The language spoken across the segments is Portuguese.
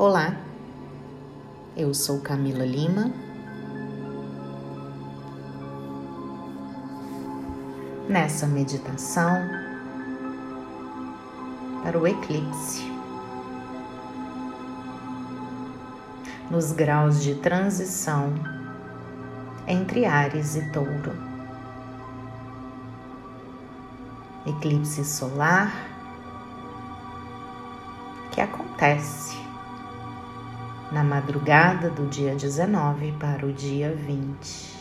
Olá, eu sou Camila Lima. Nessa meditação para o eclipse, nos graus de transição entre Ares e Touro, eclipse solar que acontece na madrugada do dia 19 para o dia 20.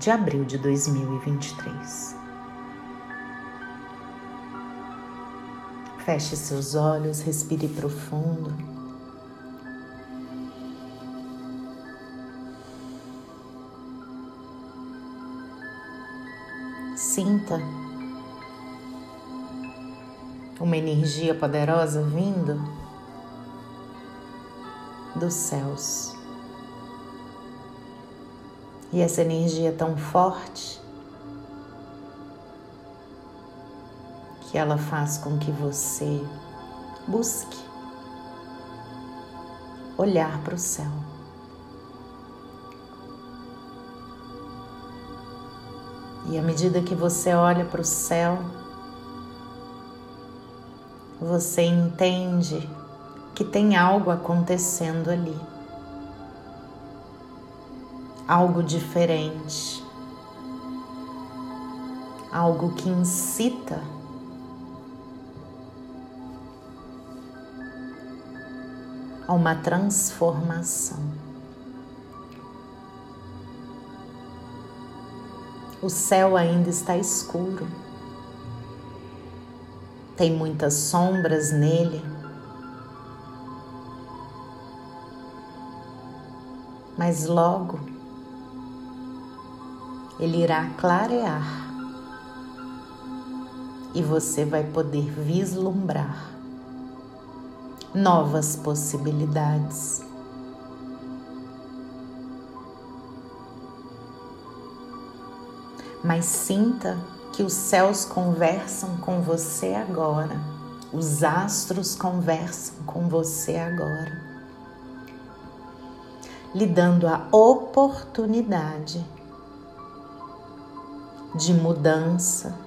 De abril de 2023. Feche seus olhos, respire profundo. Sinta uma energia poderosa vindo dos céus. E essa energia é tão forte que ela faz com que você busque olhar para o céu. E à medida que você olha para o céu, você entende que tem algo acontecendo ali. Algo diferente. Algo que incita a uma transformação. O céu ainda está escuro tem muitas sombras nele. Mas logo ele irá clarear e você vai poder vislumbrar novas possibilidades. Mas sinta que os céus conversam com você agora, os astros conversam com você agora, lhe dando a oportunidade de mudança,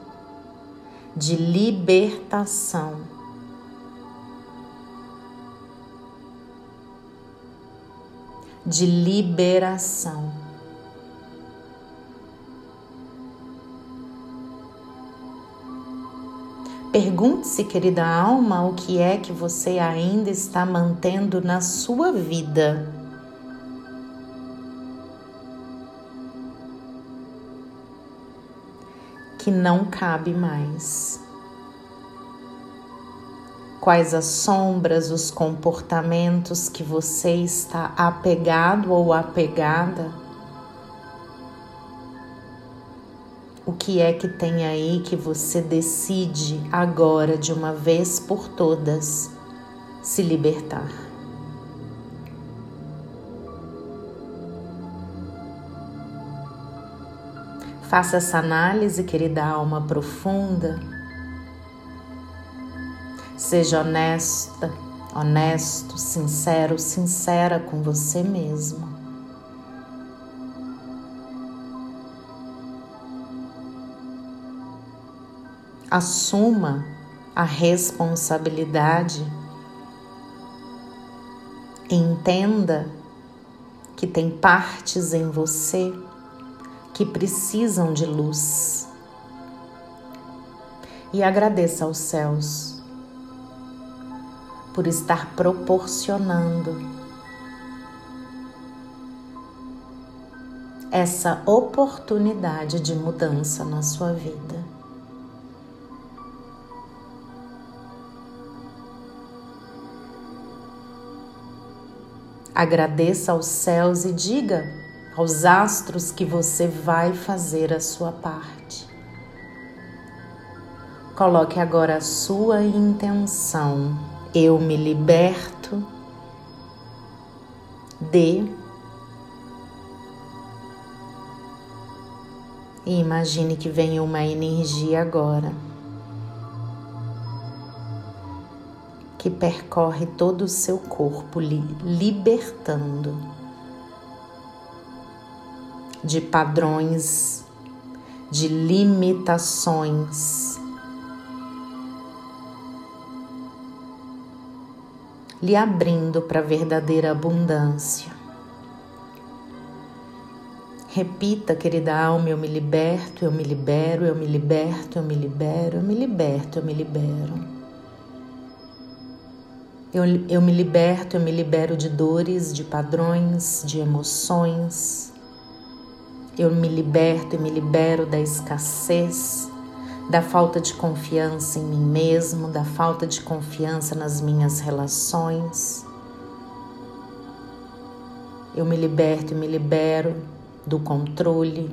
de libertação. De liberação. Pergunte-se, querida alma, o que é que você ainda está mantendo na sua vida. Que não cabe mais. Quais as sombras, os comportamentos que você está apegado ou apegada O que é que tem aí que você decide agora, de uma vez por todas, se libertar? Faça essa análise, querida alma profunda. Seja honesta, honesto, sincero, sincera com você mesmo. Assuma a responsabilidade, entenda que tem partes em você que precisam de luz. E agradeça aos céus por estar proporcionando essa oportunidade de mudança na sua vida. Agradeça aos céus e diga aos astros que você vai fazer a sua parte. Coloque agora a sua intenção. Eu me liberto de. E imagine que vem uma energia agora que percorre todo o seu corpo, libertando de padrões, de limitações. Lhe abrindo para a verdadeira abundância. Repita, querida alma, eu me liberto, eu me libero, eu me liberto, eu me libero, eu me liberto, eu me libero. Eu, eu me liberto, eu me libero de dores, de padrões, de emoções. Eu me liberto e me libero da escassez, da falta de confiança em mim mesmo, da falta de confiança nas minhas relações. Eu me liberto e me libero do controle.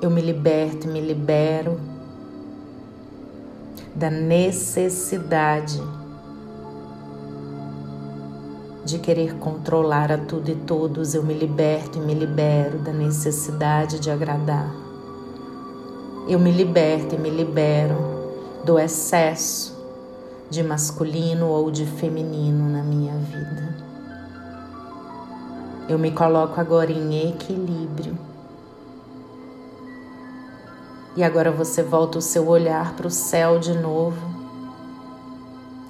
Eu me liberto e me libero da necessidade de querer controlar a tudo e todos. Eu me liberto e me libero da necessidade de agradar. Eu me liberto e me libero do excesso de masculino ou de feminino na minha vida. Eu me coloco agora em equilíbrio. E agora você volta o seu olhar para o céu de novo.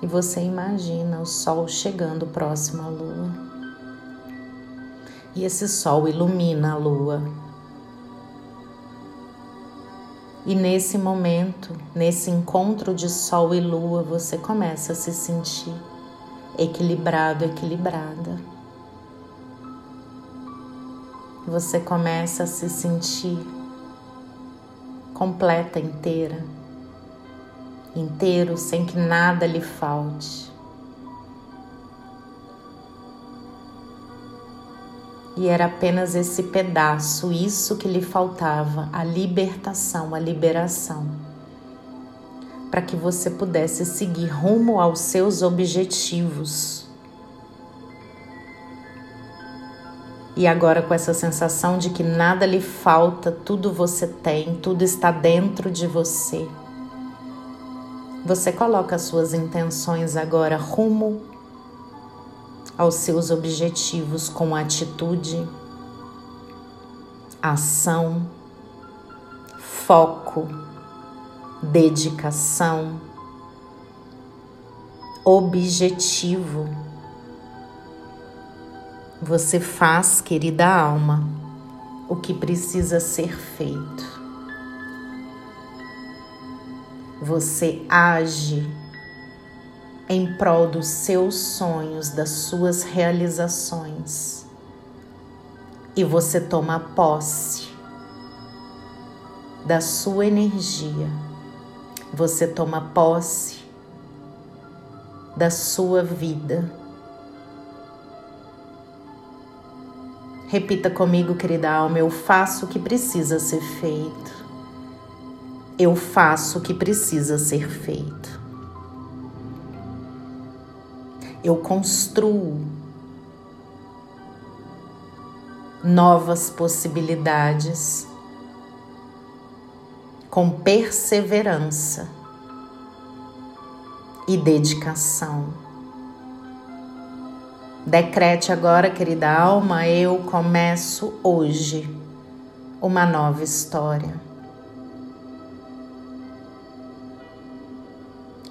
E você imagina o sol chegando próximo à lua. E esse sol ilumina a lua. E nesse momento, nesse encontro de sol e lua, você começa a se sentir equilibrado, equilibrada você começa a se sentir completa, inteira, inteiro, sem que nada lhe falte. E era apenas esse pedaço, isso que lhe faltava, a libertação, a liberação, para que você pudesse seguir rumo aos seus objetivos E agora, com essa sensação de que nada lhe falta, tudo você tem, tudo está dentro de você. Você coloca as suas intenções agora rumo aos seus objetivos com atitude, ação, foco, dedicação, objetivo você faz, querida alma, o que precisa ser feito. Você age em prol dos seus sonhos, das suas realizações. E você toma posse da sua energia. Você toma posse da sua vida Repita comigo, querida alma: eu faço o que precisa ser feito. Eu faço o que precisa ser feito. Eu construo novas possibilidades com perseverança e dedicação. Decrete agora, querida alma, eu começo hoje uma nova história.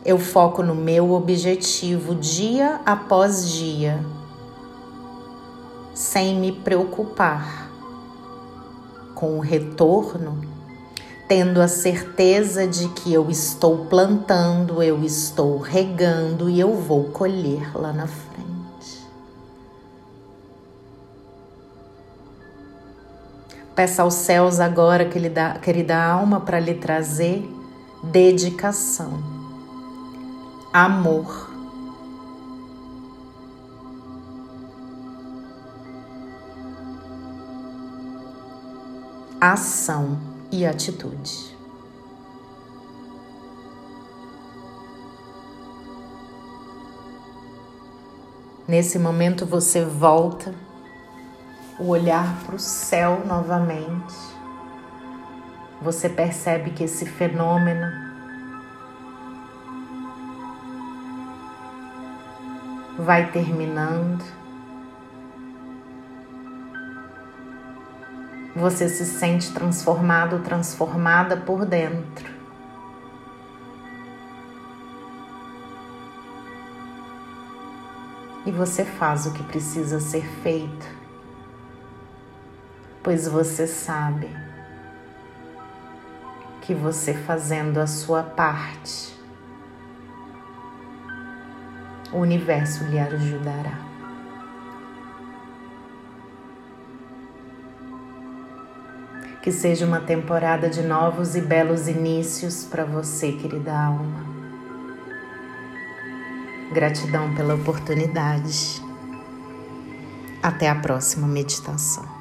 Eu foco no meu objetivo dia após dia, sem me preocupar com o retorno, tendo a certeza de que eu estou plantando, eu estou regando e eu vou colher lá na frente. Peça aos céus agora, querida, querida alma, para lhe trazer dedicação, amor. Ação e atitude. Nesse momento você volta o olhar para o céu novamente, você percebe que esse fenômeno vai terminando. Você se sente transformado, transformada por dentro. E você faz o que precisa ser feito, pois você sabe que você fazendo a sua parte, o universo lhe ajudará. Que seja uma temporada de novos e belos inícios para você, querida alma. Gratidão pela oportunidade. Até a próxima meditação.